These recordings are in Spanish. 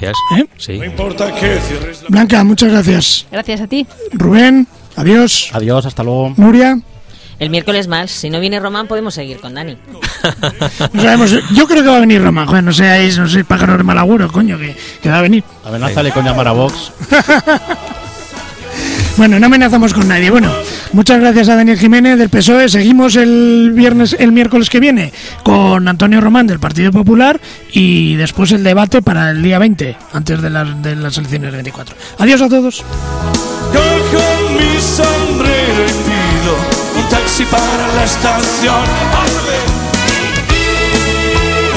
Gracias. ¿Eh? Sí. No importa que cierres la... Blanca, muchas gracias. Gracias a ti. Rubén, adiós. Adiós, hasta luego. Nuria, El miércoles más. Si no viene Román, podemos seguir con Dani. no sabemos. Yo creo que va a venir. Joder, no seáis, no seáis pájaros de mal agüero, coño, que, que va a venir. Amenázale con llamar a Vox. Bueno, no amenazamos con nadie. Bueno, muchas gracias a Daniel Jiménez del PSOE. Seguimos el viernes, el miércoles que viene con Antonio Román del Partido Popular y después el debate para el día 20, antes de las, de las elecciones del 24. Adiós a todos.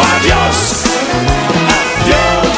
¡Adiós! ¡Adiós!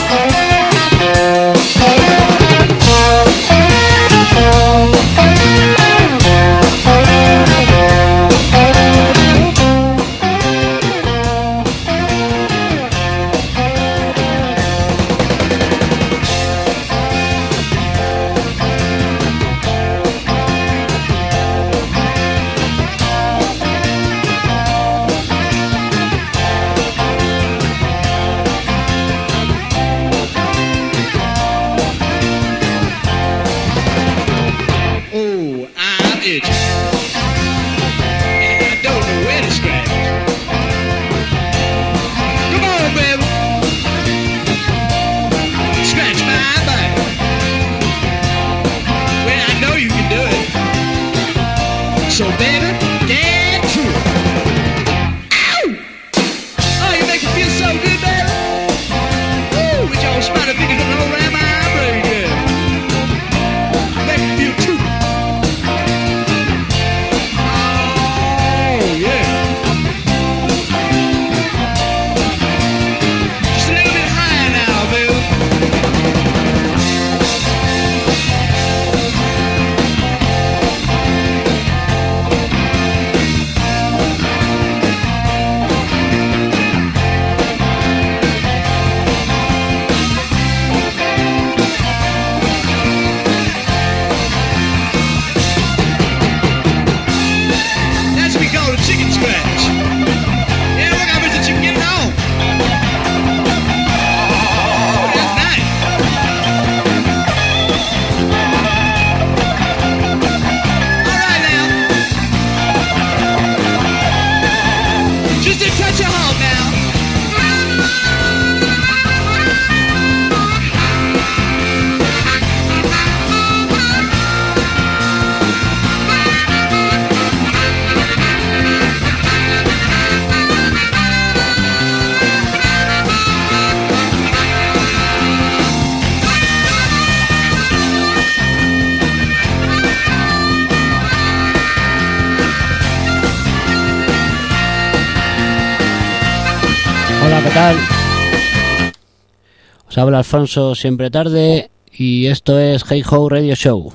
Alfonso siempre tarde. Y esto es Hey Ho Radio Show.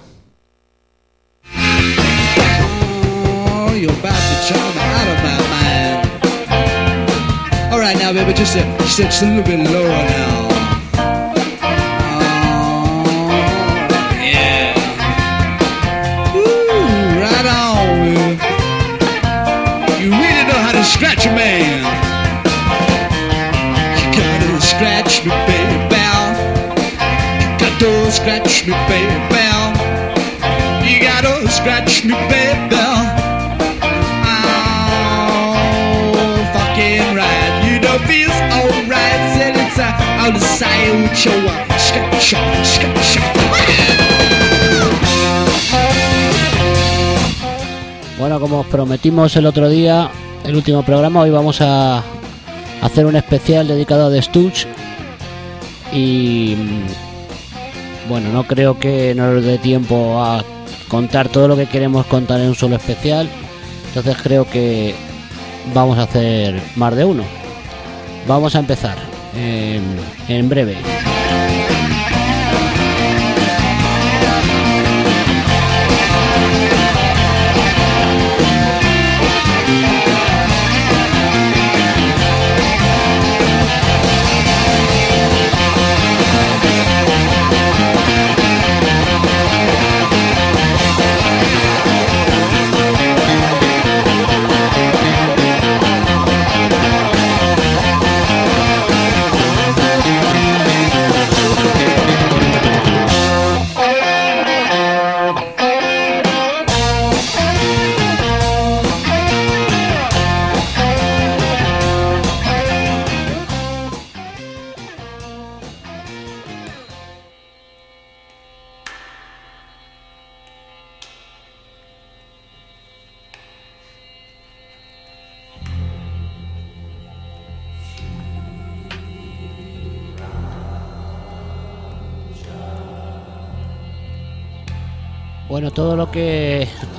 Scratch me, baby, You gotta scratch me, baby. Oh, fucking right. You know feels it's uh, out of sight with your scratch, scratch. Bueno, como os prometimos el otro día, el último programa, hoy vamos a hacer un especial dedicado a The Stooges y bueno, no creo que nos dé tiempo a contar todo lo que queremos contar en un solo especial, entonces creo que vamos a hacer más de uno. Vamos a empezar eh, en breve.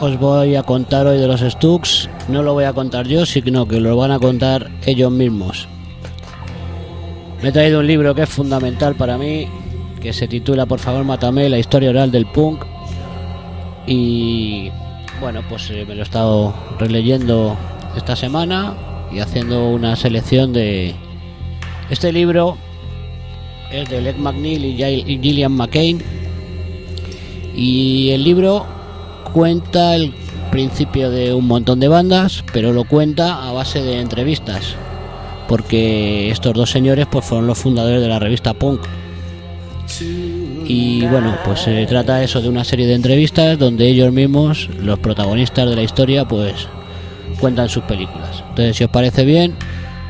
Os voy a contar hoy de los Stux no lo voy a contar yo, sino que lo van a contar ellos mismos. Me he traído un libro que es fundamental para mí, que se titula Por favor, mátame, la historia oral del punk. Y bueno, pues eh, me lo he estado releyendo esta semana y haciendo una selección de este libro. Es de Ed McNeil y Gillian McCain. Y el libro cuenta el principio de un montón de bandas, pero lo cuenta a base de entrevistas. Porque estos dos señores pues fueron los fundadores de la revista Punk. Y bueno, pues se trata eso de una serie de entrevistas donde ellos mismos, los protagonistas de la historia, pues cuentan sus películas. Entonces, si os parece bien,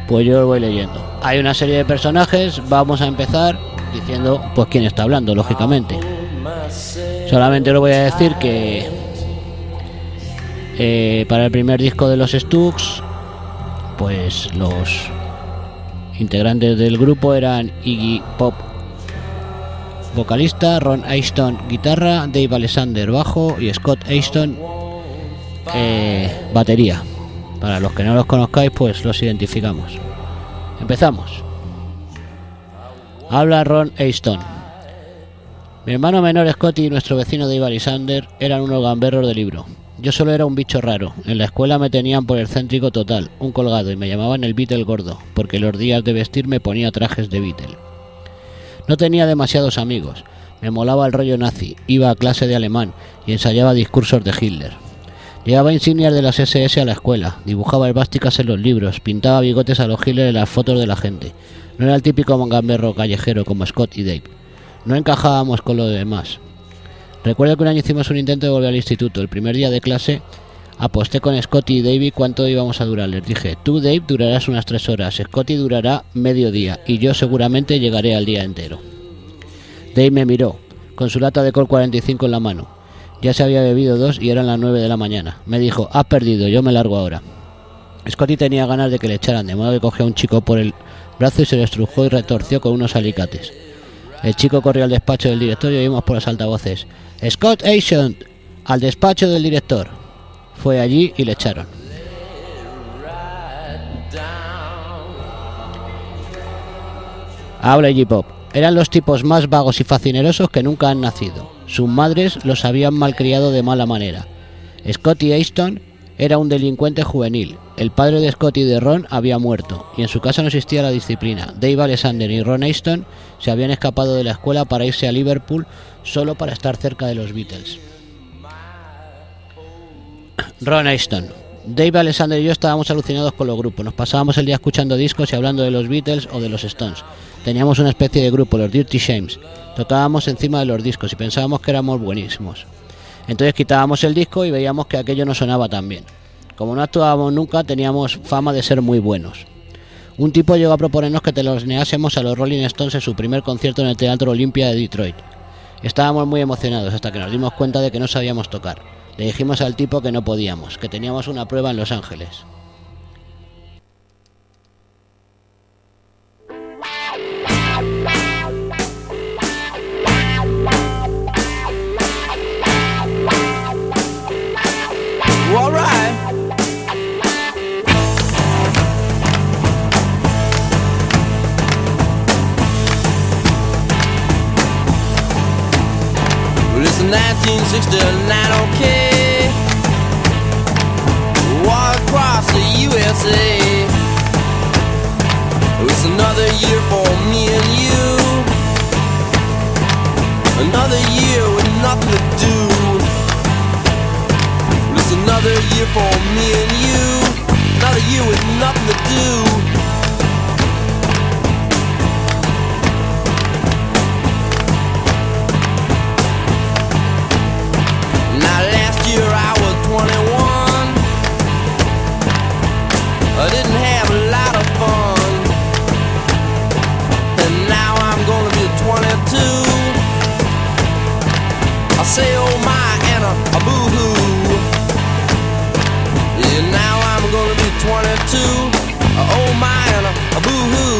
pues yo lo voy leyendo. Hay una serie de personajes, vamos a empezar diciendo pues quién está hablando, lógicamente. Solamente os voy a decir que eh, para el primer disco de los Stux, pues los integrantes del grupo eran Iggy Pop vocalista, Ron Aston guitarra, Dave Alexander bajo y Scott Aston eh, batería. Para los que no los conozcáis, pues los identificamos. Empezamos. Habla Ron Aston. Mi hermano menor Scotty y nuestro vecino Dave Alexander eran unos gamberros de libro. Yo solo era un bicho raro. En la escuela me tenían por el céntrico total, un colgado, y me llamaban el Beatle gordo, porque los días de vestir me ponía trajes de Beatle. No tenía demasiados amigos. Me molaba el rollo nazi, iba a clase de alemán y ensayaba discursos de Hitler. Llevaba insignias de las SS a la escuela, dibujaba esvásticas en los libros, pintaba bigotes a los Hitler en las fotos de la gente. No era el típico mongamberro callejero como Scott y Dave. No encajábamos con lo demás. Recuerdo que un año hicimos un intento de volver al instituto. El primer día de clase aposté con Scotty y Davey cuánto íbamos a durar. Les dije, tú Dave durarás unas tres horas, Scotty durará medio día y yo seguramente llegaré al día entero. Dave me miró, con su lata de Col 45 en la mano. Ya se había bebido dos y eran las nueve de la mañana. Me dijo, has perdido, yo me largo ahora. Scotty tenía ganas de que le echaran, de modo que cogió a un chico por el brazo y se lo estrujó y retorció con unos alicates. El chico corrió al despacho del director y oímos por los altavoces. Scott Asian, al despacho del director. Fue allí y le echaron. Habla Iggy Pop. Eran los tipos más vagos y fascinerosos que nunca han nacido. Sus madres los habían malcriado de mala manera. Scotty Aston era un delincuente juvenil. El padre de Scotty y de Ron había muerto, y en su casa no existía la disciplina. Dave Alexander y Ron Aston se habían escapado de la escuela para irse a Liverpool solo para estar cerca de los Beatles. Ron Aston. Dave Alexander y yo estábamos alucinados con los grupos. Nos pasábamos el día escuchando discos y hablando de los Beatles o de los Stones. Teníamos una especie de grupo, los Dirty Shames. Tocábamos encima de los discos y pensábamos que éramos buenísimos. Entonces quitábamos el disco y veíamos que aquello no sonaba tan bien. Como no actuábamos nunca, teníamos fama de ser muy buenos. Un tipo llegó a proponernos que te los neásemos a los Rolling Stones en su primer concierto en el Teatro Olimpia de Detroit. Estábamos muy emocionados hasta que nos dimos cuenta de que no sabíamos tocar. Le dijimos al tipo que no podíamos, que teníamos una prueba en Los Ángeles. 1969, okay. Walk across the USA. It's another year for me and you. Another year with nothing to do. It's another year for me and you. Another year with nothing to do. say oh my and a, a boo hoo. Yeah, now I'm gonna be 22. A, oh my and a, a boo hoo.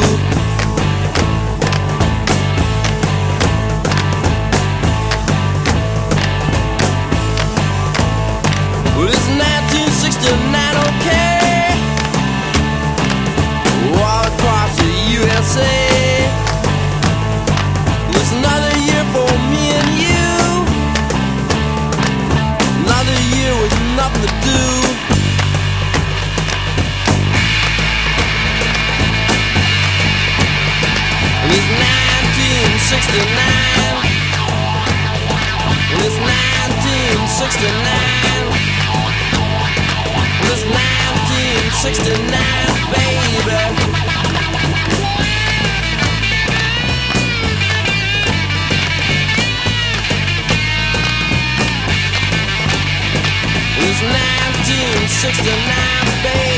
Well, it's 1969, okay? All across the USA. 1969. And it's 1969. And it's 1969, baby. It's 1969, baby.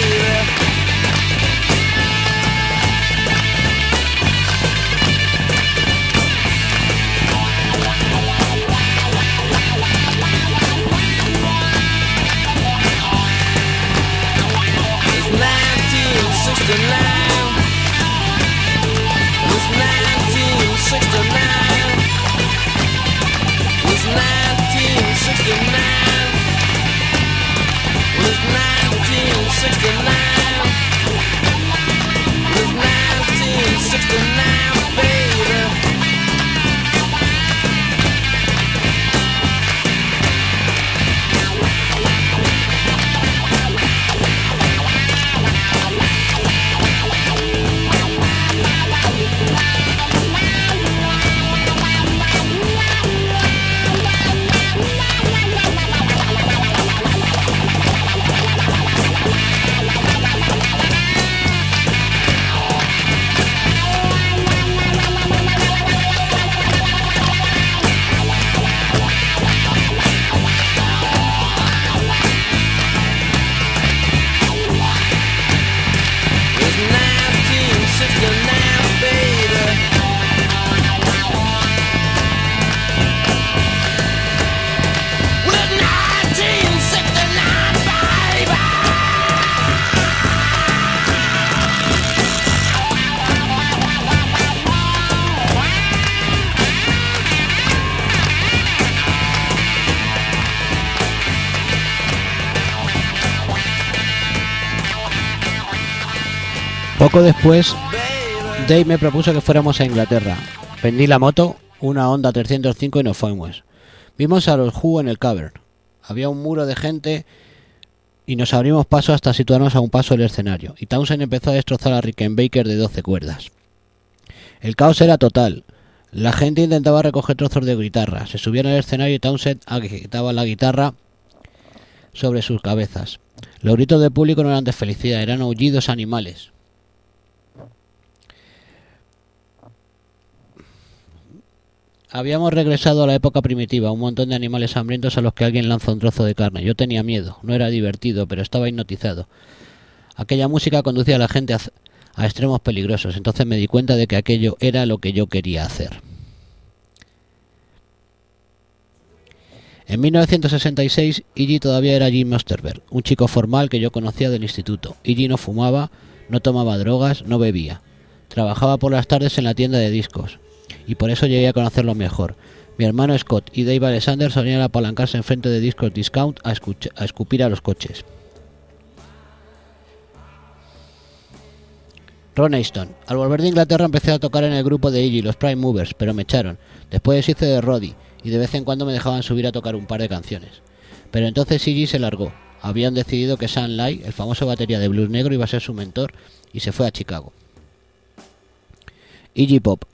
Poco después, Dave me propuso que fuéramos a Inglaterra. Vendí la moto, una Honda 305 y nos fuimos. Vimos a los Who en el cavern. Había un muro de gente y nos abrimos paso hasta situarnos a un paso del escenario. Y Townsend empezó a destrozar a Rickenbacker de 12 cuerdas. El caos era total. La gente intentaba recoger trozos de guitarra. Se subían al escenario y Townsend agitaba la guitarra sobre sus cabezas. Los gritos del público no eran de felicidad, eran aullidos animales. Habíamos regresado a la época primitiva, un montón de animales hambrientos a los que alguien lanza un trozo de carne. Yo tenía miedo, no era divertido, pero estaba hipnotizado. Aquella música conducía a la gente a, extremos peligrosos, entonces me di cuenta de que aquello era lo que yo quería hacer. En 1966, Iggy todavía era Jim Osterberg, un chico formal que yo conocía del instituto. Iggy no fumaba, no tomaba drogas, no bebía. Trabajaba por las tardes en la tienda de discos, y por eso llegué a conocerlo mejor. Mi hermano Scott y Dave Alexander solían apalancarse enfrente de Discos Discount a, escupir a los coches. Ron Aston. Al volver de Inglaterra empecé a tocar en el grupo de Iggy, los Prime Movers, pero me echaron. Después deshice de Roddy y de vez en cuando me dejaban subir a tocar un par de canciones. Pero entonces Iggy se largó. Habían decidido que Sam Lai, el famoso batería de blues negro, iba a ser su mentor y se fue a Chicago. Iggy Pop.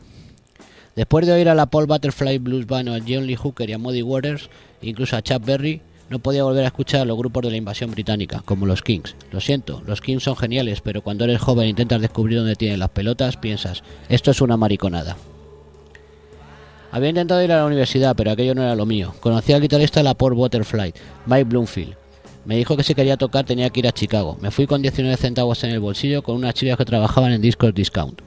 Después de oír a la Paul Butterfly Blues Band, a John Lee Hooker y a Muddy Waters, incluso a Chuck Berry, no podía volver a escuchar a los grupos de la invasión británica, como los Kings. Lo siento, los Kings son geniales, pero cuando eres joven e intentas descubrir dónde tienen las pelotas, piensas, esto es una mariconada. Había intentado ir a la universidad, pero aquello no era lo mío. Conocí al guitarrista de la Paul Butterfly, Mike Bloomfield. Me dijo que si quería tocar tenía que ir a Chicago. Me fui con 19 centavos en el bolsillo con unas chicas que trabajaban en Discos Discount.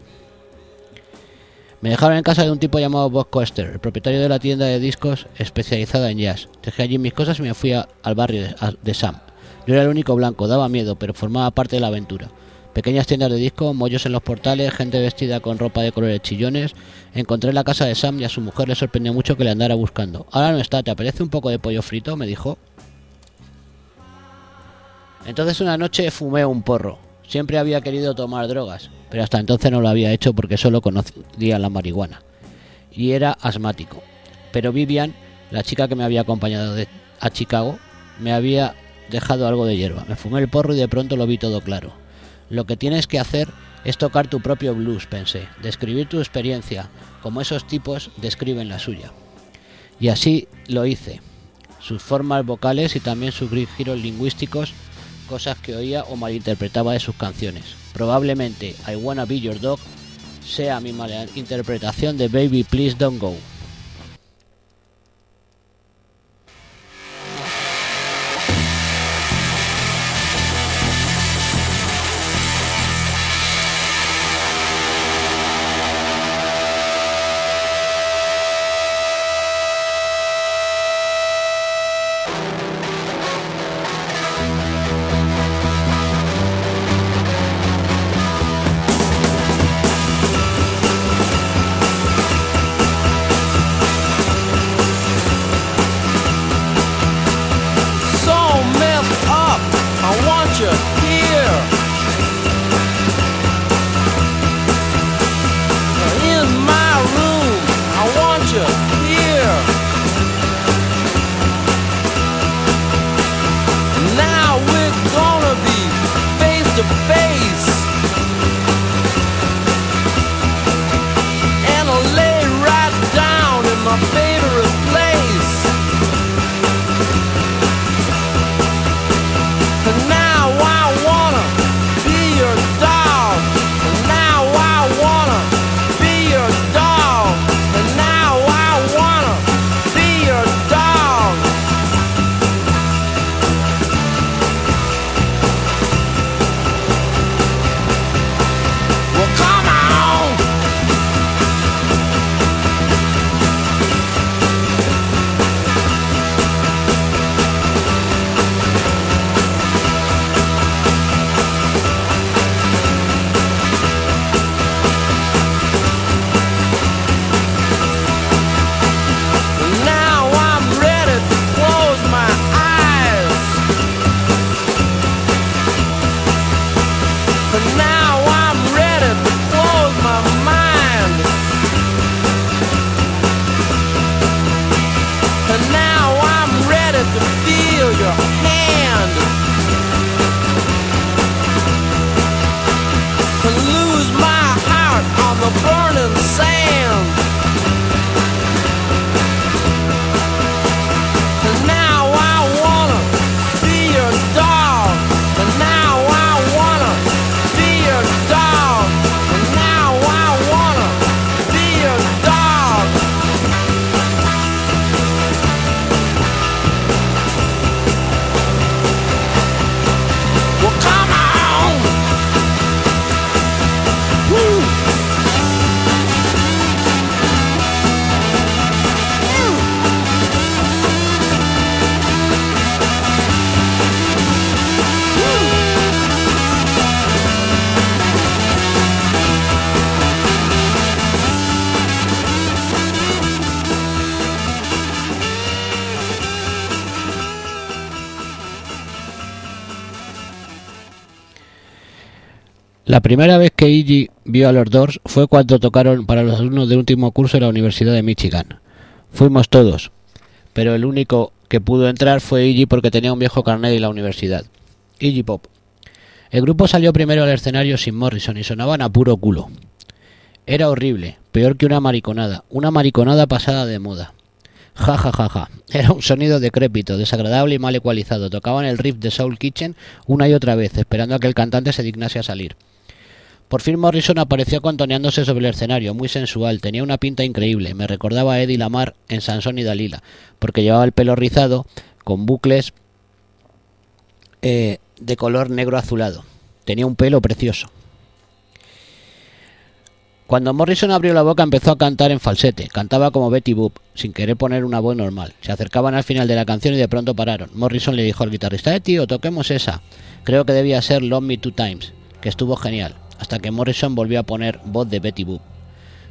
Me dejaron en casa de un tipo llamado Bob Coster, el propietario de la tienda de discos especializada en jazz. Dejé allí mis cosas y me fui al barrio de Sam. Yo era el único blanco, daba miedo, pero formaba parte de la aventura. Pequeñas tiendas de discos, mollos en los portales, gente vestida con ropa de colores chillones. Encontré la casa de Sam y a su mujer le sorprendió mucho que le andara buscando. Ahora no está, ¿te apetece un poco de pollo frito? me dijo. Entonces una noche fumé un porro. Siempre había querido tomar drogas, pero hasta entonces no lo había hecho porque solo conocía la marihuana. Y era asmático. Pero Vivian, la chica que me había acompañado de- a Chicago, me había dejado algo de hierba. Me fumé el porro y de pronto lo vi todo claro. Lo que tienes que hacer es tocar tu propio blues, pensé, describir tu experiencia, como esos tipos describen la suya. Y así lo hice. Sus formas vocales y también sus giros lingüísticos, cosas que oía o malinterpretaba de sus canciones. Probablemente I Wanna Be Your Dog sea mi malinterpretación de Baby Please Don't Go. La primera vez que Iggy vio a los Doors fue cuando tocaron para los alumnos del último curso de la Universidad de Michigan. Fuimos todos, pero el único que pudo entrar fue Iggy porque tenía un viejo carnet de la universidad. Iggy Pop. El grupo salió primero al escenario sin Morrison y sonaban a puro culo. Era horrible, peor que una mariconada, una mariconada pasada de moda. Ja ja ja ja. Era un sonido decrépito, desagradable y mal ecualizado. Tocaban el riff de Soul Kitchen una y otra vez, esperando a que el cantante se dignase a salir. Por fin Morrison apareció contoneándose sobre el escenario, muy sensual, tenía una pinta increíble, me recordaba a Eddie Lamar en Sansón y Dalila, porque llevaba el pelo rizado con bucles eh, de color negro azulado. Tenía un pelo precioso. Cuando Morrison abrió la boca empezó a cantar en falsete, cantaba como Betty Boop, sin querer poner una voz normal. Se acercaban al final de la canción y de pronto pararon. Morrison le dijo al guitarrista, eh tío, toquemos esa. Creo que debía ser Love Me Two Times, que estuvo genial, hasta que Morrison volvió a poner voz de Betty Boop.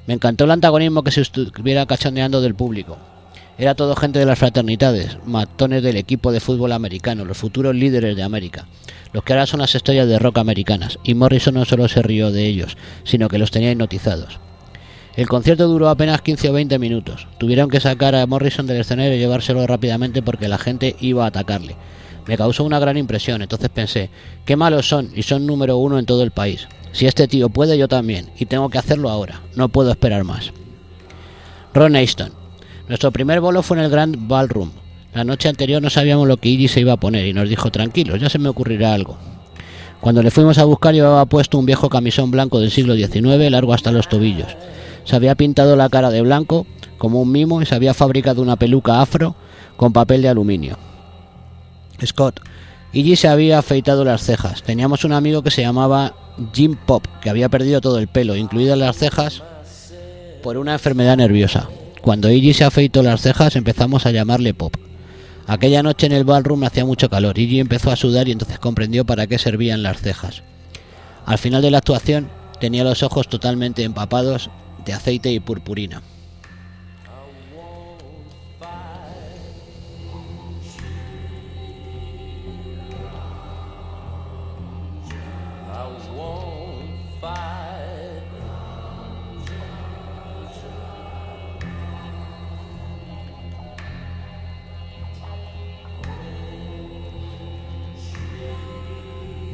Me encantó el antagonismo que se estuviera cachondeando del público. Era todo gente de las fraternidades, matones del equipo de fútbol americano, los futuros líderes de América, los que ahora son las estrellas de rock americanas, y Morrison no solo se rió de ellos, sino que los tenía hipnotizados. El concierto duró apenas 15 o 20 minutos. Tuvieron que sacar a Morrison del escenario y llevárselo rápidamente porque la gente iba a atacarle. Me causó una gran impresión, entonces pensé, qué malos son y son número uno en todo el país. Si este tío puede, yo también, y tengo que hacerlo ahora. No puedo esperar más. Ron Aston. Nuestro primer bolo fue en el Grand Ballroom. La noche anterior no sabíamos lo que Iggy se iba a poner y nos dijo, tranquilos, ya se me ocurrirá algo. Cuando le fuimos a buscar llevaba puesto un viejo camisón blanco del siglo XIX, largo hasta los tobillos. Se había pintado la cara de blanco, como un mimo, y se había fabricado una peluca afro con papel de aluminio. Scott. Iggy se había afeitado las cejas. Teníamos un amigo que se llamaba Jim Pop, que había perdido todo el pelo, incluidas las cejas, por una enfermedad nerviosa. Cuando Iggy se afeitó las cejas empezamos a llamarle Pop. Aquella noche en el ballroom hacía mucho calor. Iggy empezó a sudar y entonces comprendió para qué servían las cejas. Al final de la actuación tenía los ojos totalmente empapados de aceite y purpurina.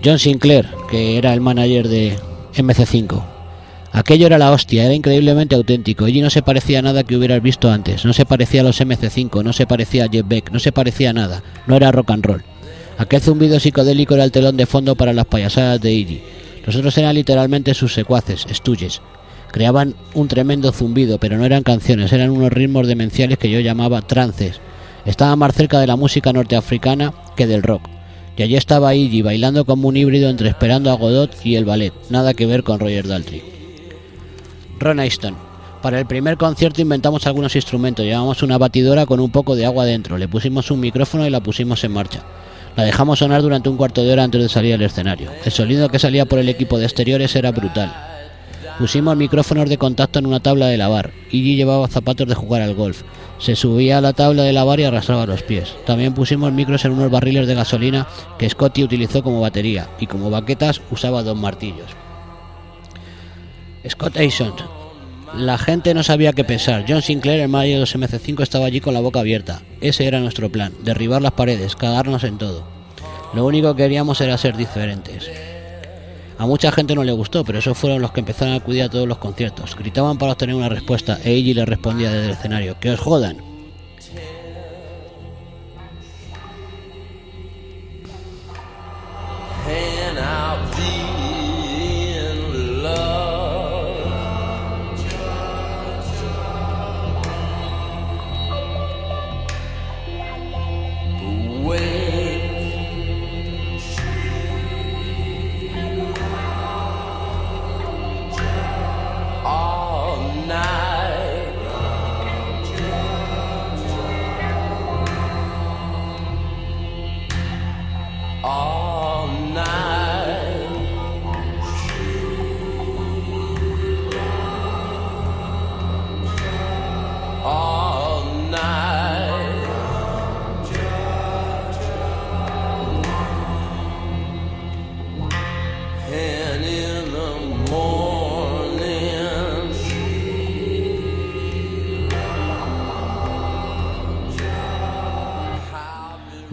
John Sinclair, que era el manager de MC5. Aquello era la hostia, era increíblemente auténtico. Allí no se parecía a nada que hubieras visto antes. No se parecía a los MC5, no se parecía a Jeff Beck, no se parecía a nada. No era rock and roll. Aquel zumbido psicodélico era el telón de fondo para las payasadas de Iggy. Los otros eran literalmente sus secuaces, estuyes. Creaban un tremendo zumbido, pero no eran canciones, eran unos ritmos demenciales que yo llamaba trances. Estaban más cerca de la música norteafricana que del rock. Y allí estaba Iggy bailando como un híbrido entre Esperando a Godot y el ballet, nada que ver con Roger Daltrey. Ron Aston. Para el primer concierto inventamos algunos instrumentos, llevamos una batidora con un poco de agua dentro, le pusimos un micrófono y la pusimos en marcha. La dejamos sonar durante un cuarto de hora antes de salir al escenario. El sonido que salía por el equipo de exteriores era brutal. Pusimos micrófonos de contacto en una tabla de lavar. Iggy llevaba zapatos de jugar al golf. Se subía a la tabla de lavar y arrastraba los pies. También pusimos micros en unos barriles de gasolina que Scotty utilizó como batería y como baquetas usaba dos martillos. Scott Ason. La gente no sabía qué pensar. John Sinclair, el manager de los MC5, estaba allí con la boca abierta. Ese era nuestro plan, derribar las paredes, cagarnos en todo. Lo único que queríamos era ser diferentes. A mucha gente no le gustó, pero esos fueron los que empezaron a acudir a todos los conciertos. Gritaban para obtener una respuesta e Iggy le respondía desde el escenario, ¡que os jodan!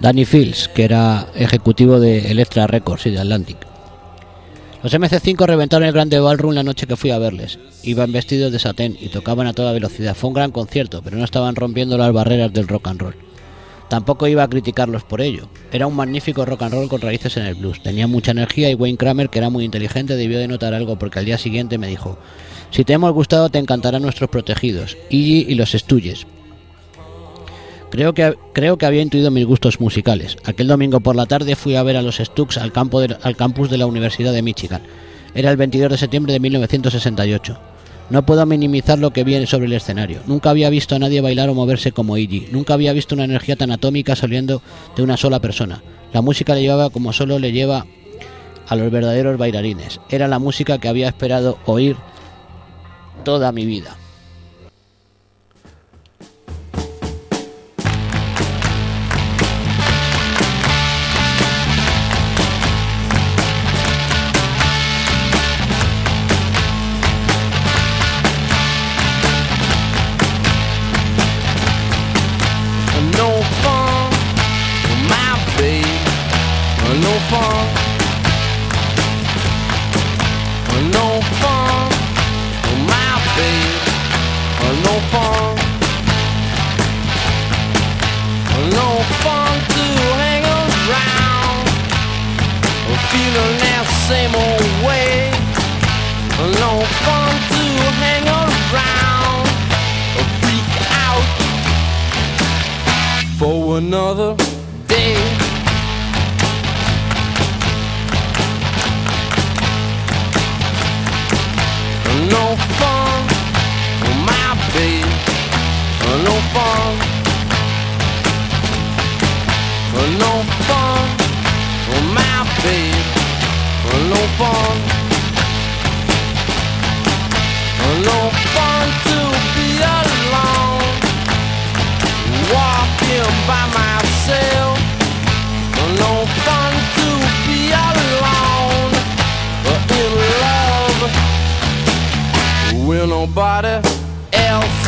Danny Fields, que era ejecutivo de Electra Records y de Atlantic. Los MC5 reventaron el Grande Ballroom la noche que fui a verles. Iban vestidos de satén y tocaban a toda velocidad. Fue un gran concierto, pero no estaban rompiendo las barreras del rock and roll. Tampoco iba a criticarlos por ello. Era un magnífico rock and roll con raíces en el blues. Tenía mucha energía y Wayne Kramer, que era muy inteligente, debió de notar algo porque al día siguiente me dijo: Si te hemos gustado, te encantarán nuestros protegidos, Iggy y los Stooges. Creo que, creo que había intuido mis gustos musicales. Aquel domingo por la tarde fui a ver a los Stooks al, campo de- al campus de la Universidad de Michigan. Era el 22 de septiembre de 1968. No puedo minimizar lo que vi sobre el escenario. Nunca había visto a nadie bailar o moverse como Iggy. Nunca había visto una energía tan atómica saliendo de una sola persona. La música le llevaba como solo le lleva a los verdaderos bailarines. Era la música que había esperado oír toda mi vida. Another day. No fun, my babe. No fun. No fun, my babe. No fun. By myself. No fun to be alone, in love with nobody else.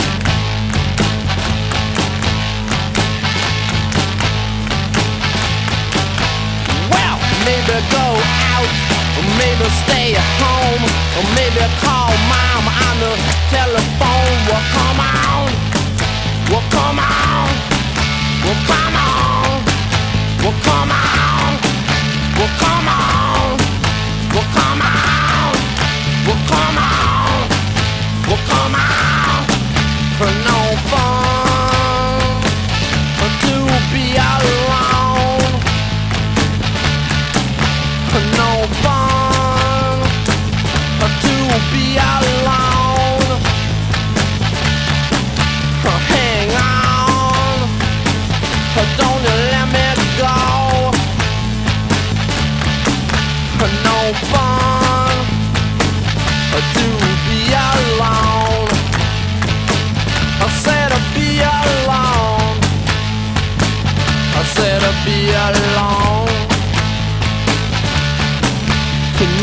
Well, maybe go out, or maybe stay at home, or maybe call mom on the telephone. Well, come on, well, come on, well, come on, well, come on, well, come on, well, come on, well, come on, well, come on, no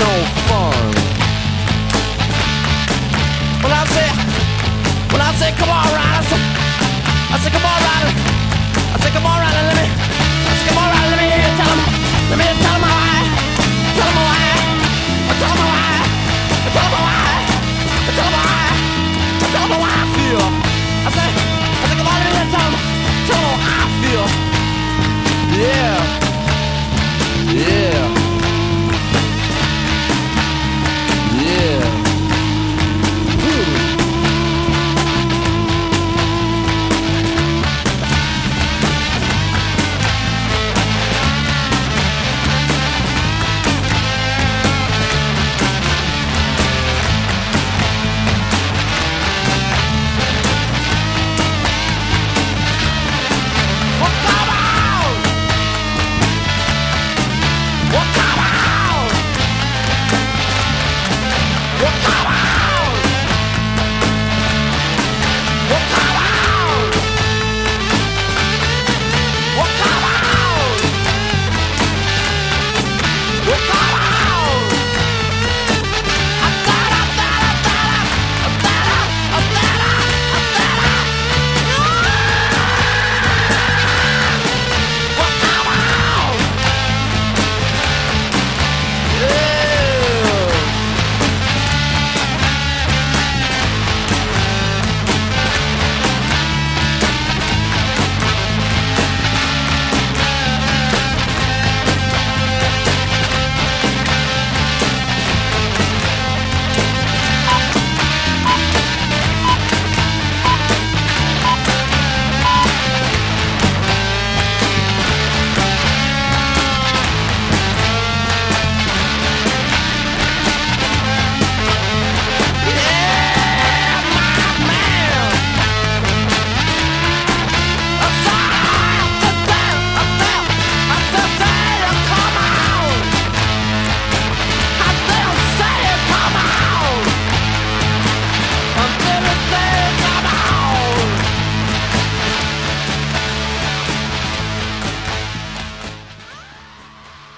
no fun. When I say, when I say, come on, Ryder, I say, come on, Ryder, I say, come on, Ryder, let me, I say, come on, Ryder, let me hear you tell him, let me tell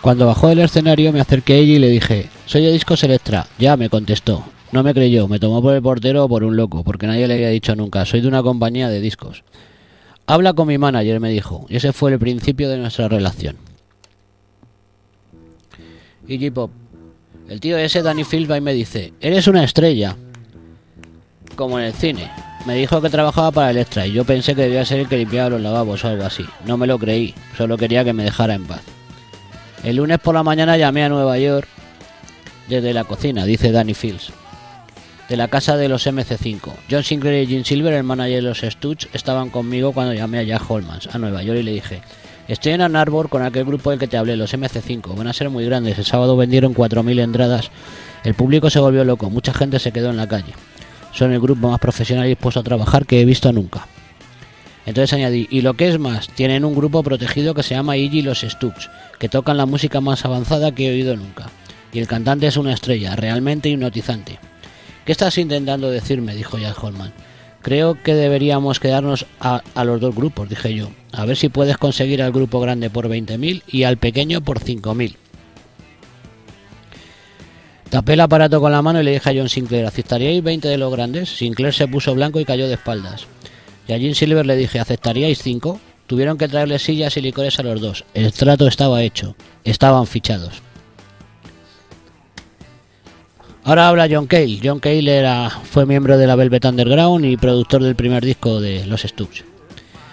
Cuando bajó del escenario me acerqué a ella y le dije, soy de Discos Electra. Ya me contestó. No me creyó, me tomó por el portero o por un loco, porque nadie le había dicho nunca, soy de una compañía de discos. Habla con mi manager, me dijo, y ese fue el principio de nuestra relación. Iggy Pop. El tío ese, Danny Field, va y me dice, eres una estrella. Como en el cine. Me dijo que trabajaba para Electra y yo pensé que debía ser el que limpiaba los lavabos o algo así. No me lo creí, solo quería que me dejara en paz. El lunes por la mañana llamé a Nueva York Desde la cocina, dice Danny Fields. De la casa de los MC5. John Sinclair y Jim Silver, el manager de los Stooges, estaban conmigo cuando llamé a Jack Holmans a Nueva York y le dije: Estoy en Ann Arbor con aquel grupo del que te hablé, los MC5. Van a ser muy grandes. El sábado vendieron 4.000 entradas. El público se volvió loco. Mucha gente se quedó en la calle. Son el grupo más profesional y dispuesto a trabajar que he visto nunca. Entonces añadí, y lo que es más, tienen un grupo protegido que se llama Iggy los Stooges, que tocan la música más avanzada que he oído nunca. Y el cantante es una estrella, realmente hipnotizante. ¿Qué estás intentando decirme? dijo Jack Holman. Creo que deberíamos quedarnos a, a los dos grupos, dije yo. A ver si puedes conseguir al grupo grande por 20.000 y al pequeño por 5.000. Tapé el aparato con la mano y le dije a John Sinclair, ¿aceptaríais 20 de los grandes? Sinclair se puso blanco y cayó de espaldas. Y a Jim Silver le dije, ¿aceptaríais 5? Tuvieron que traerle sillas y licores a los dos. El trato estaba hecho. Estaban fichados. Ahora habla John Cale. John Cale era, fue miembro de la Velvet Underground y productor del primer disco de los Stooges.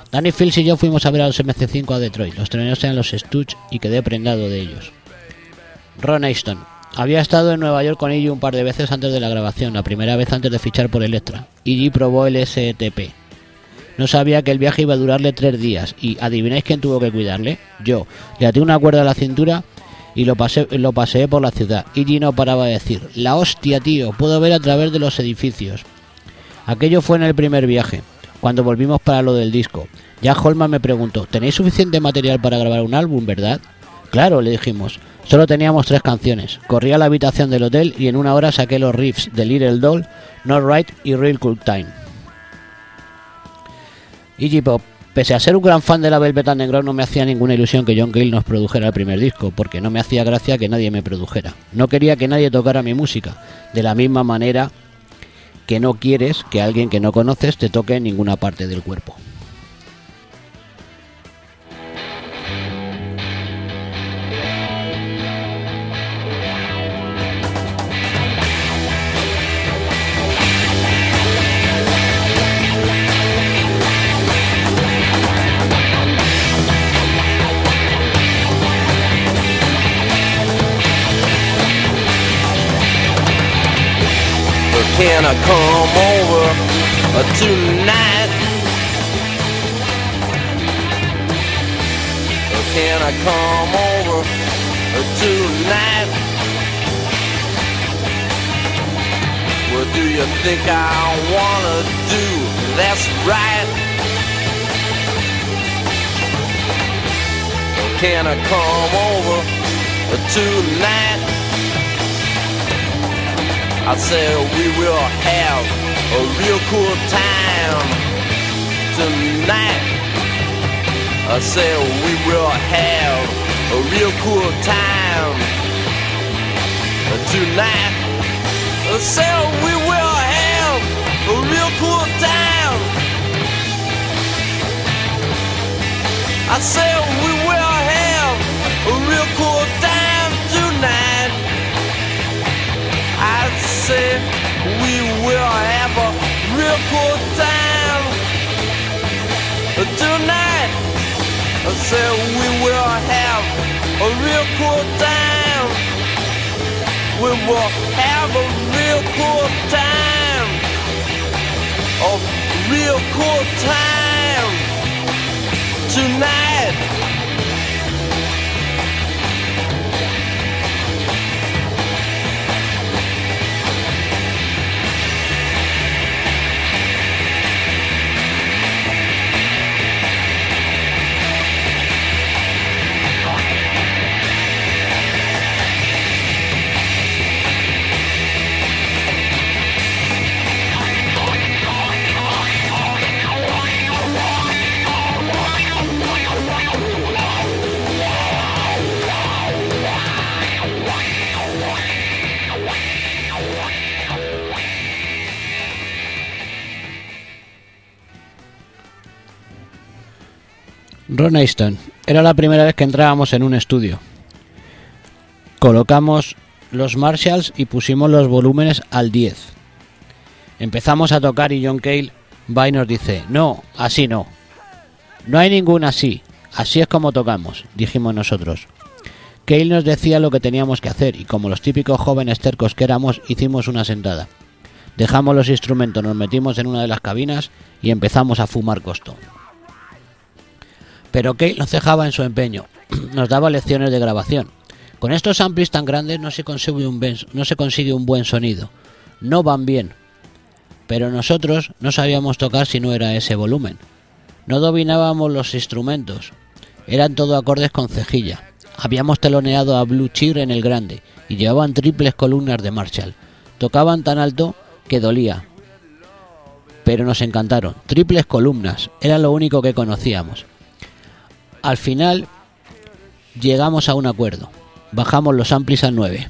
Danny Fields y yo fuimos a ver a los MC5 a Detroit. Los treneros eran los Stooges y quedé prendado de ellos. Ron Aston. Había estado en Nueva York con Iggy un par de veces antes de la grabación, la primera vez antes de fichar por Elektra. Iggy probó el STP. No sabía que el viaje iba a durarle tres días y ¿adivináis quién tuvo que cuidarle? Yo. Le até una cuerda a la cintura y lo, pasé, lo paseé por la ciudad. Iggy no paraba de decir, la hostia tío, puedo ver a través de los edificios. Aquello fue en el primer viaje, cuando volvimos para lo del disco. Jack Holman me preguntó, ¿tenéis suficiente material para grabar un álbum, verdad? Claro, le dijimos. Solo teníamos tres canciones. Corrí a la habitación del hotel y en una hora saqué los riffs de Little Doll, Not Right y Real Cool Time. Iggy Pop, pese a ser un gran fan de la Velvet Underground, no me hacía ninguna ilusión que John Cale nos produjera el primer disco, porque no me hacía gracia que nadie me produjera. No quería que nadie tocara mi música, de la misma manera que no quieres que alguien que no conoces te toque en ninguna parte del cuerpo. Can I come over tonight? Can I come over tonight? Well, do you think I wanna do that's right? Can I come over tonight? I said we will have a real cool time tonight. I said we will have a real cool time tonight. I said we will have a real cool time. I said we will have a real cool Said we will have a real cool time tonight. I said we will have a real cool time. We will have a real cool time. A real cool time tonight. Ron Aston. Era la primera vez que entrábamos en un estudio. Colocamos los Marshalls y pusimos los volúmenes al 10. Empezamos a tocar y John Cale va y nos dice, no, así no. No hay ningún así. Así es como tocamos, dijimos nosotros. Cale nos decía lo que teníamos que hacer y como los típicos jóvenes tercos que éramos, hicimos una sentada. Dejamos los instrumentos, nos metimos en una de las cabinas y empezamos a fumar costo. Pero Cale no cejaba en su empeño, nos daba lecciones de grabación. Con estos amplis tan grandes no se consigue un, no se consigue un buen sonido, no van bien. Pero nosotros no sabíamos tocar si no era ese volumen. No dominábamos los instrumentos, eran todo acordes con cejilla. Habíamos teloneado a Blue Cheer en el grande y llevaban triples columnas de Marshall. Tocaban tan alto que dolía. Pero nos encantaron. Triples columnas, era lo único que conocíamos. Al final llegamos a un acuerdo. Bajamos los amplis al 9.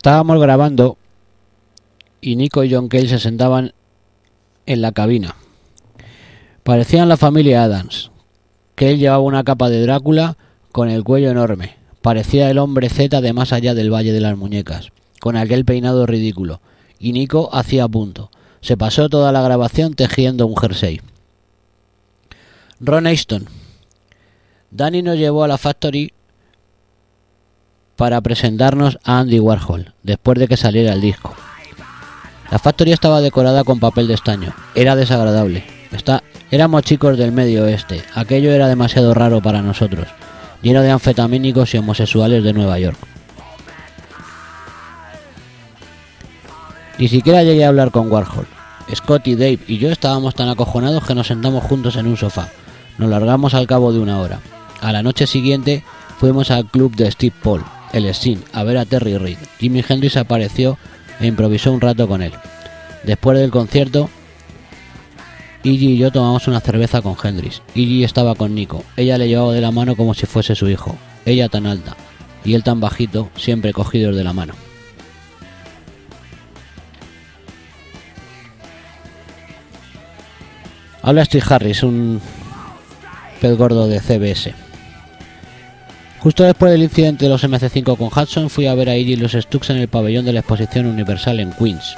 Estábamos grabando y Nico y John Cale se sentaban en la cabina. Parecían la familia Adams. Cale llevaba una capa de Drácula con el cuello enorme. Parecía el hombre Z de más allá del Valle de las Muñecas, con aquel peinado ridículo. Y Nico hacía punto. Se pasó toda la grabación tejiendo un jersey. Ron Aston. Danny nos llevó a la Factory para presentarnos a Andy Warhol, después de que saliera el disco. La Factory estaba decorada con papel de estaño. Era desagradable. Está... Éramos chicos del medio oeste. Aquello era demasiado raro para nosotros. Lleno de anfetamínicos y homosexuales de Nueva York. Ni siquiera llegué a hablar con Warhol. Scotty, Dave y yo estábamos tan acojonados que nos sentamos juntos en un sofá. Nos largamos al cabo de una hora. A la noche siguiente fuimos al club de Steve Paul, el Sin, a ver a Terry Reid. Jimi Hendrix apareció e improvisó un rato con él. Después del concierto, Iggy y yo tomamos una cerveza con Hendrix. Iggy estaba con Nico. Ella le llevaba de la mano como si fuese su hijo. ella tan alta y él tan bajito, siempre cogidos de la mano. Habla Steve Harris, un pez gordo de CBS. Justo después del incidente de los MC5 con Hudson, fui a ver a Iggy y los Stux en el pabellón de la Exposición Universal en Queens.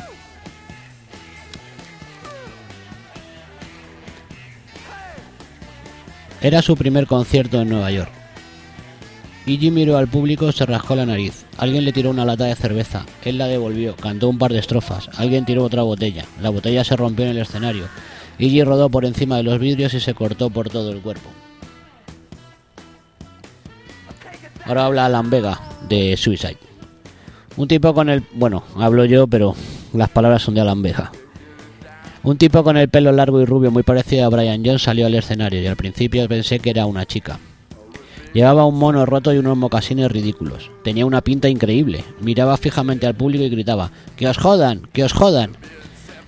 Era su primer concierto en Nueva York. Iggy miró al público, se rascó la nariz. Alguien le tiró una lata de cerveza. Él la devolvió, cantó un par de estrofas. Alguien tiró otra botella. La botella se rompió en el escenario. Iggy rodó por encima de los vidrios y se cortó por todo el cuerpo. Ahora habla Alan Vega de Suicide. Un tipo con el... Bueno, hablo yo, pero las palabras son de Alan Vega. Un tipo con el pelo largo y rubio muy parecido a Brian Jones salió al escenario y al principio pensé que era una chica. Llevaba un mono roto y unos mocasines ridículos. Tenía una pinta increíble. Miraba fijamente al público y gritaba, ¡Que os jodan! ¡Que os jodan!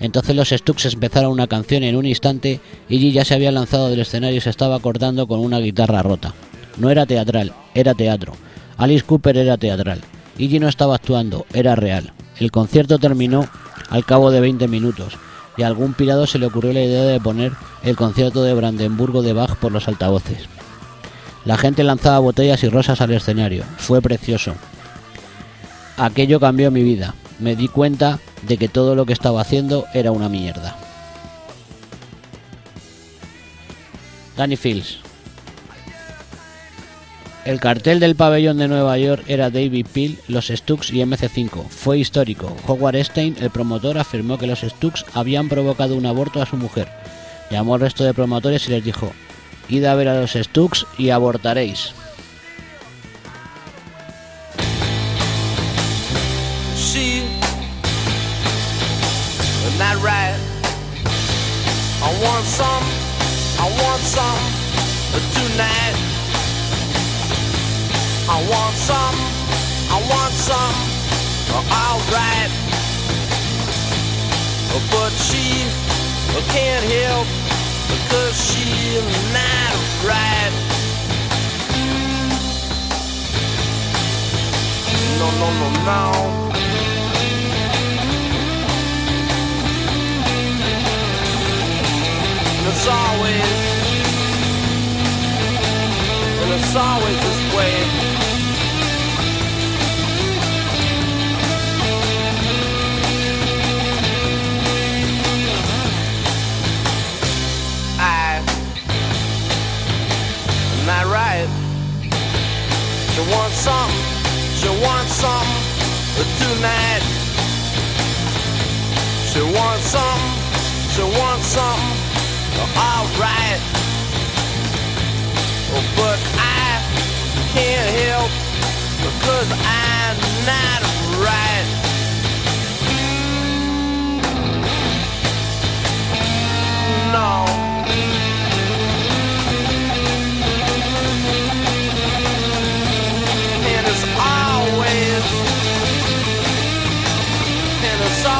Entonces los Stux empezaron una canción y en un instante Iggy ya se había lanzado del escenario y se estaba cortando con una guitarra rota. No era teatral, era teatro. Alice Cooper era teatral. Iggy no estaba actuando, era real. El concierto terminó al cabo de 20 minutos y a algún pirado se le ocurrió la idea de poner el concierto de Brandenburgo de Bach por los altavoces. La gente lanzaba botellas y rosas al escenario. Fue precioso. Aquello cambió mi vida. Me di cuenta de que todo lo que estaba haciendo era una mierda. Danny Fields. El cartel del pabellón de Nueva York era David Peel, los Stux y MC5. Fue histórico. Howard Stein, el promotor, afirmó que los Stux habían provocado un aborto a su mujer. Llamó al resto de promotores y les dijo, id a ver a los Stux y abortaréis. I want some, I want some, alright. Oh, but she oh, can't help because she's not right. No, no, no, no. And it's always, and it's always this way. She wants something, she wants something tonight. She wants something, she wants something alright. Oh, but I can't help because I'm not right.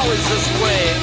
And it's always this way.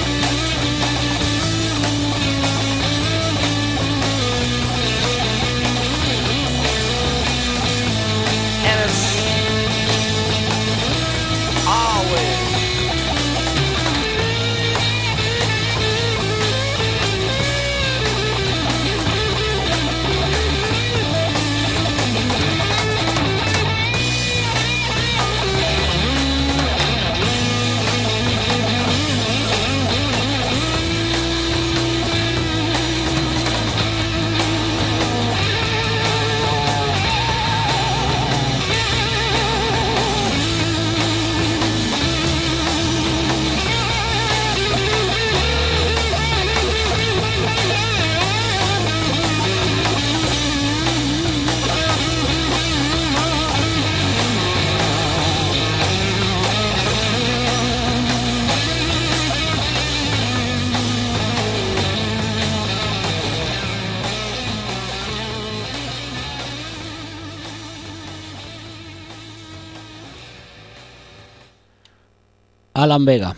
Vega.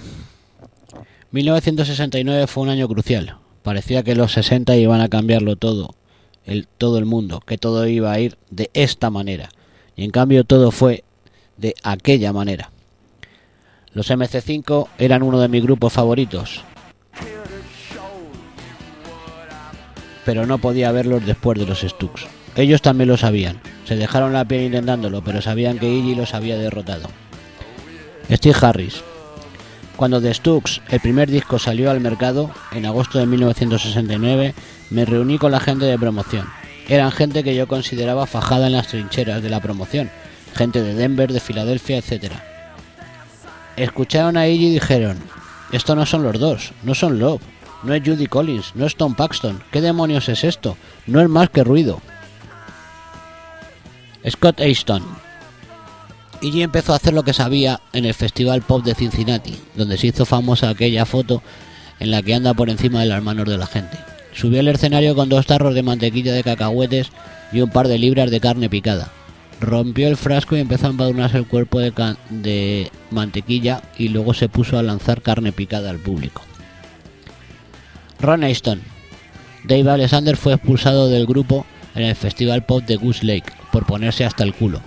1969 fue un año crucial. Parecía que los 60 iban a cambiarlo todo, el, todo el mundo, que todo iba a ir de esta manera. Y en cambio todo fue de aquella manera. Los MC5 eran uno de mis grupos favoritos. Pero no podía verlos después de los Stux. Ellos también lo sabían. Se dejaron la piel intentándolo, pero sabían que Iggy los había derrotado. Steve Harris. Cuando The Stux, el primer disco, salió al mercado, en agosto de 1969, me reuní con la gente de promoción. Eran gente que yo consideraba fajada en las trincheras de la promoción, gente de Denver, de Filadelfia, etc. Escucharon a Iggy y dijeron, esto no son los dos, no son Love, no es Judy Collins, no es Tom Paxton, ¿qué demonios es esto? No es más que ruido. Scott Aston. Iggy empezó a hacer lo que sabía en el Festival Pop de Cincinnati, donde se hizo famosa aquella foto en la que anda por encima de las manos de la gente. Subió al escenario con dos tarros de mantequilla de cacahuetes y un par de libras de carne picada. Rompió el frasco y empezó a embadurnarse el cuerpo de, de mantequilla y luego se puso a lanzar carne picada al público. Ron Aston. Dave Alexander fue expulsado del grupo en el Festival Pop de Goose Lake por ponerse hasta el culo.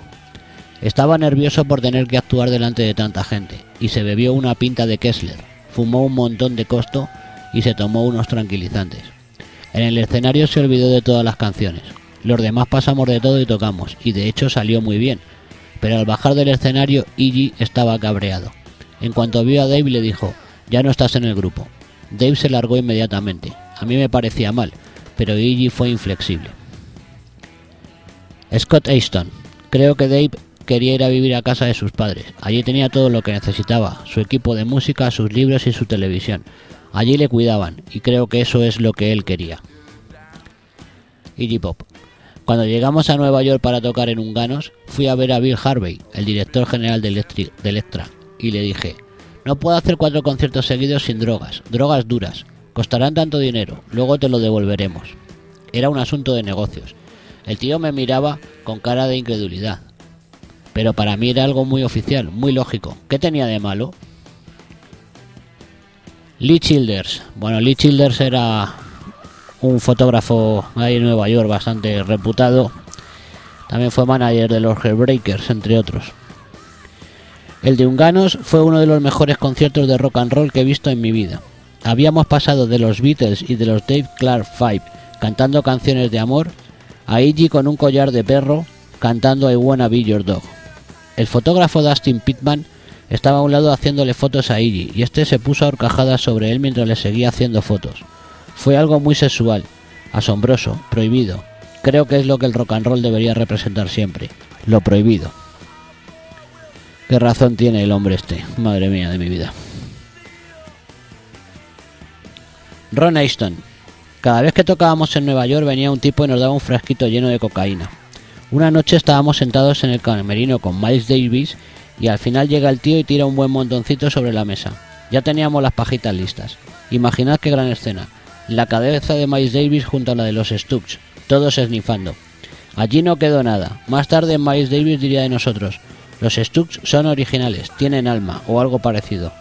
Estaba nervioso por tener que actuar delante de tanta gente y se bebió una pinta de Kessler, fumó un montón de costo y se tomó unos tranquilizantes. En el escenario se olvidó de todas las canciones. Los demás pasamos de todo y tocamos, y de hecho salió muy bien. Pero al bajar del escenario, Iggy estaba cabreado. En cuanto vio a Dave le dijo, ya no estás en el grupo. Dave se largó inmediatamente. A mí me parecía mal, pero Iggy fue inflexible. Scott Aston. Creo que Dave quería ir a vivir a casa de sus padres. Allí tenía todo lo que necesitaba, su equipo de música, sus libros y su televisión. Allí le cuidaban, y creo que eso es lo que él quería. Iggy Pop. Cuando llegamos a Nueva York para tocar en Unganos, fui a ver a Bill Harvey, el director general de, de Electra, y le dije, no puedo hacer cuatro conciertos seguidos sin drogas, drogas duras, costarán tanto dinero, luego te lo devolveremos. Era un asunto de negocios. El tío me miraba con cara de incredulidad, pero para mí era algo muy oficial, muy lógico. ¿Qué tenía de malo? Lee Childers. Bueno, Lee Childers era un fotógrafo ahí en Nueva York bastante reputado. También fue manager de los Heartbreakers, entre otros. El de Unganos fue uno de los mejores conciertos de rock and roll que he visto en mi vida. Habíamos pasado de los Beatles y de los Dave Clark Five cantando canciones de amor a Iggy con un collar de perro cantando I Wanna Be Your Dog. El fotógrafo Dustin Pittman estaba a un lado haciéndole fotos a Iggy y este se puso a horcajadas sobre él mientras le seguía haciendo fotos. Fue algo muy sexual, asombroso, prohibido. Creo que es lo que el rock and roll debería representar siempre, lo prohibido. Qué razón tiene el hombre este, madre mía de mi vida. Ron Aston. Cada vez que tocábamos en Nueva York venía un tipo y nos daba un frasquito lleno de cocaína. Una noche estábamos sentados en el camerino con Miles Davis y al final llega el tío y tira un buen montoncito sobre la mesa. Ya teníamos las pajitas listas. Imaginad qué gran escena. La cabeza de Miles Davis junto a la de los Stooges, todos esnifando. Allí no quedó nada. Más tarde Miles Davis diría de nosotros, los Stooges son originales, tienen alma o algo parecido.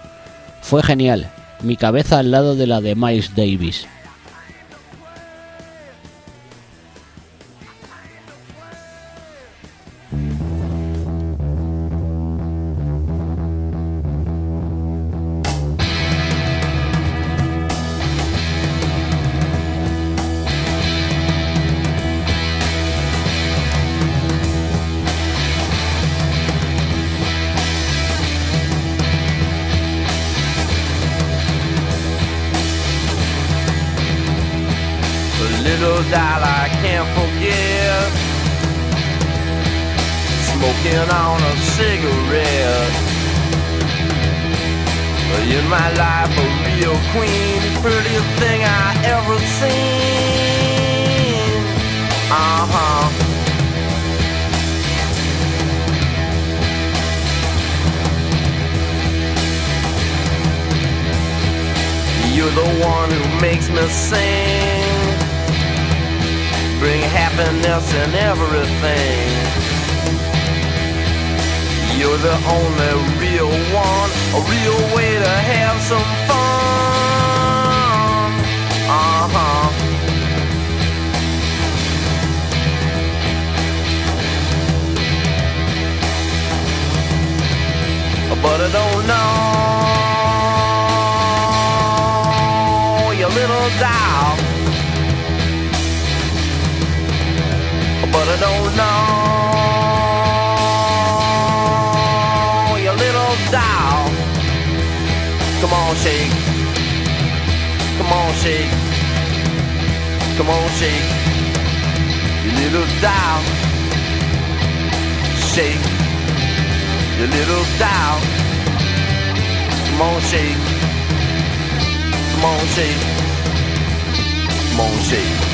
Fue genial. Mi cabeza al lado de la de Miles Davis. You're the one who makes me sing. Bring happiness in everything. You're the only real one, a real way to have some fun. Uh huh. But I don't know You little doll. Come on, shake. Come on, shake. Come on, shake. You little doll. Shake. You little doll. Come on, shake. Come on, shake. Come on, shake.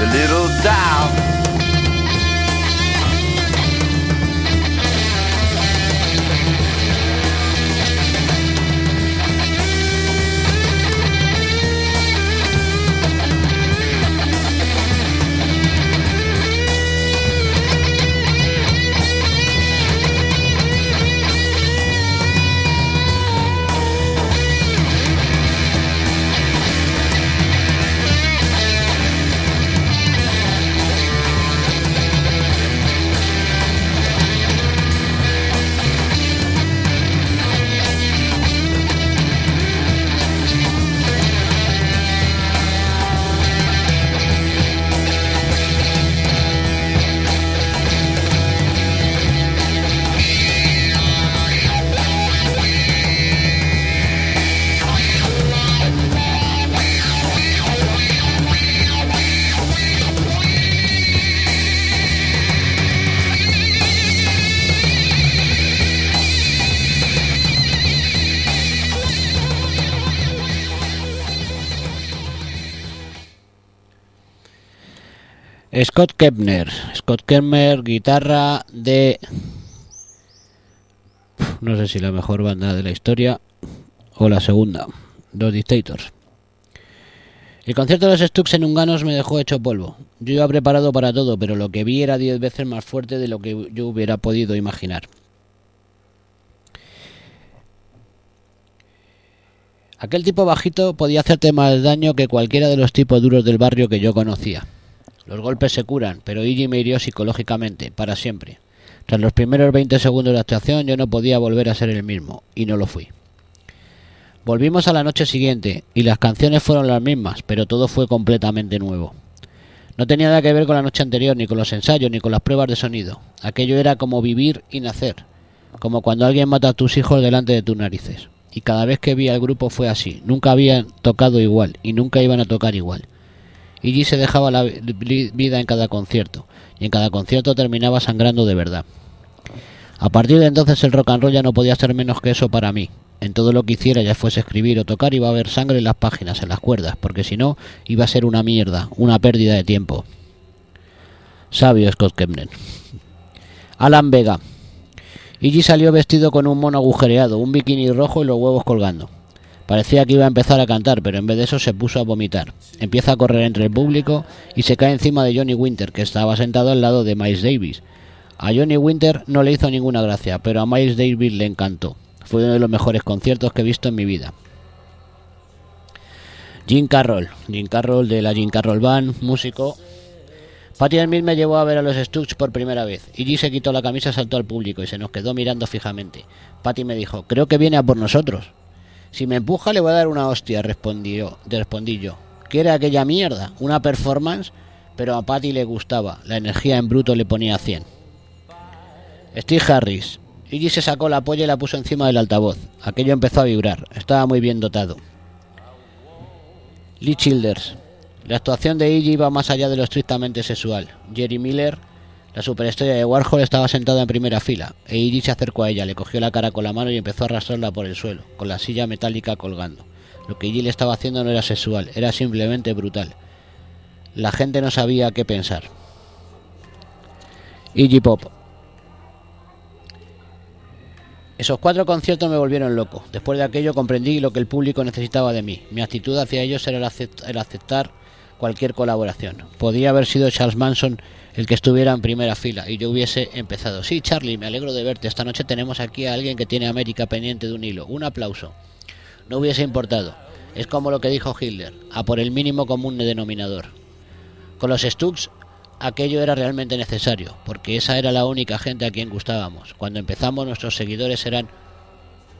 You little doll. Scott Kepner. Scott Kepner, guitarra de. No sé si la mejor banda de la historia o la segunda, Los Dictators. El concierto de los Stux en Unganos me dejó hecho polvo. Yo iba preparado para todo, pero lo que vi era diez veces más fuerte de lo que yo hubiera podido imaginar. Aquel tipo bajito podía hacerte más daño que cualquiera de los tipos duros del barrio que yo conocía. Los golpes se curan, pero Iggy me hirió psicológicamente, para siempre. Tras los primeros 20 segundos de actuación yo no podía volver a ser el mismo, y no lo fui. Volvimos a la noche siguiente, y las canciones fueron las mismas, pero todo fue completamente nuevo. No tenía nada que ver con la noche anterior, ni con los ensayos, ni con las pruebas de sonido. Aquello era como vivir y nacer, como cuando alguien mata a tus hijos delante de tus narices. Y cada vez que vi al grupo fue así, nunca habían tocado igual, y nunca iban a tocar igual. Iggy se dejaba la vi- vida en cada concierto, y en cada concierto terminaba sangrando de verdad. A partir de entonces el rock and roll ya no podía ser menos que eso para mí. En todo lo que hiciera, ya fuese escribir o tocar, iba a haber sangre en las páginas, en las cuerdas, porque si no, iba a ser una mierda, una pérdida de tiempo. Sabio Scott Kemner. Alan Vega. Iggy salió vestido con un mono agujereado, un bikini rojo y los huevos colgando. Parecía que iba a empezar a cantar, pero en vez de eso se puso a vomitar. Empieza a correr entre el público y se cae encima de Johnny Winter, que estaba sentado al lado de Miles Davis. A Johnny Winter no le hizo ninguna gracia, pero a Miles Davis le encantó. Fue uno de los mejores conciertos que he visto en mi vida. Jim Carroll, Jim Carroll de la Jim Carroll Band, músico. Patty Smith me llevó a ver a los Stooges por primera vez. Iggy se quitó la camisa, saltó al público y se nos quedó mirando fijamente. Patty me dijo, creo que viene a por nosotros. Si me empuja le voy a dar una hostia, respondió, respondí yo. ¿Qué era aquella mierda? ¿Una performance? Pero a Patty le gustaba, la energía en bruto le ponía 100. Steve Harris. Iggy se sacó la polla y la puso encima del altavoz. Aquello empezó a vibrar. Estaba muy bien dotado. Lee Childers. La actuación de Iggy iba más allá de lo estrictamente sexual. Jerry Miller, la superestrella de Warhol, estaba sentada en primera fila, e se acercó a ella, le cogió la cara con la mano y empezó a arrastrarla por el suelo, con la silla metálica colgando. Lo que le estaba haciendo no era sexual, era simplemente brutal. La gente no sabía qué pensar. Iggy Pop. Esos cuatro conciertos me volvieron loco. Después de aquello comprendí lo que el público necesitaba de mí. Mi actitud hacia ellos era el, el aceptar cualquier colaboración. Podía haber sido Charles Manson el que estuviera en primera fila y yo hubiese empezado. Sí, Charlie, me alegro de verte. Esta noche tenemos aquí a alguien que tiene América pendiente de un hilo. Un aplauso. No hubiese importado. Es como lo que dijo Hitler, a por el mínimo común denominador. Con los Stux aquello era realmente necesario, porque esa era la única gente a quien gustábamos. Cuando empezamos nuestros seguidores eran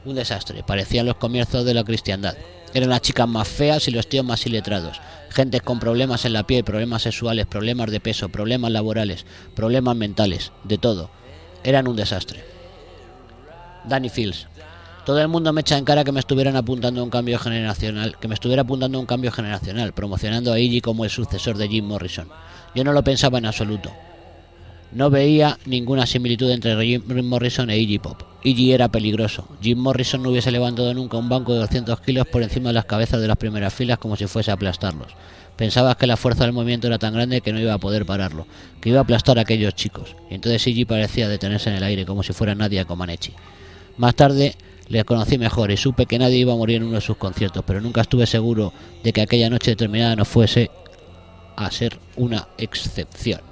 Un desastre, parecían los comienzos de la cristiandad. Eran las chicas más feas y los tíos más iletrados. Gentes con problemas en la piel, problemas sexuales, problemas de peso, problemas laborales, problemas mentales, de todo. Eran un desastre. Danny Fields. Todo el mundo me echa en cara que me estuvieran apuntando a un cambio generacional, que me estuviera apuntando a un cambio generacional, promocionando a Iggy como el sucesor de Jim Morrison. Yo no lo pensaba en absoluto. No veía ninguna similitud entre Jim Morrison e Iggy Pop. Iggy era peligroso. Jim Morrison no hubiese levantado nunca un banco de 200 kilos por encima de las cabezas de las primeras filas como si fuese a aplastarlos. Pensabas que la fuerza del movimiento era tan grande que no iba a poder pararlo, que iba a aplastar a aquellos chicos. Y entonces Iggy parecía detenerse en el aire como si fuera Nadia Comaneci. Más tarde le conocí mejor y supe que nadie iba a morir en uno de sus conciertos, pero nunca estuve seguro de que aquella noche determinada no fuese a ser una excepción.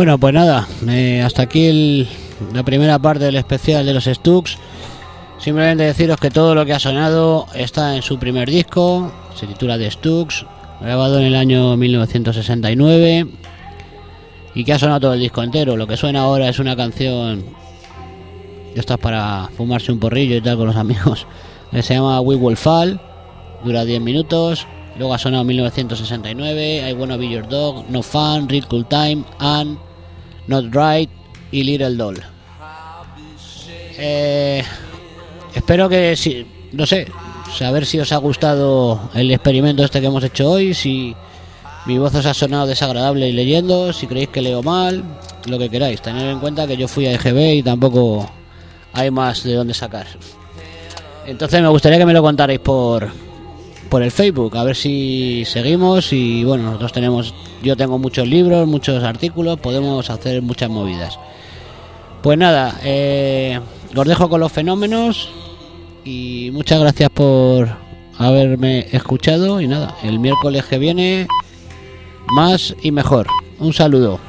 Bueno, pues nada, eh, hasta aquí la primera parte del especial de los Stooks. Simplemente deciros que todo lo que ha sonado está en su primer disco, se titula The Stooks, grabado en el año 1969 y que ha sonado todo el disco entero. Lo que suena ahora es una canción de estas para fumarse un porrillo y tal con los amigos, que se llama We Will Fall, dura 10 minutos. Luego ha sonado 1969, I Wanna Be Your Dog, No Fun, Real Cool Time, and Not Right y Little Doll. Eh, espero que si, no sé, saber si os ha gustado el experimento este que hemos hecho hoy, si mi voz os ha sonado desagradable leyendo, si creéis que leo mal, lo que queráis. Tener en cuenta que yo fui a EGB y tampoco hay más de dónde sacar. Entonces me gustaría que me lo contarais por por el Facebook, a ver si seguimos y bueno, nosotros tenemos yo tengo muchos libros, muchos artículos, podemos hacer muchas movidas. Pues nada, eh, os dejo con los fenómenos y muchas gracias por haberme escuchado y nada, el miércoles que viene más y mejor. Un saludo.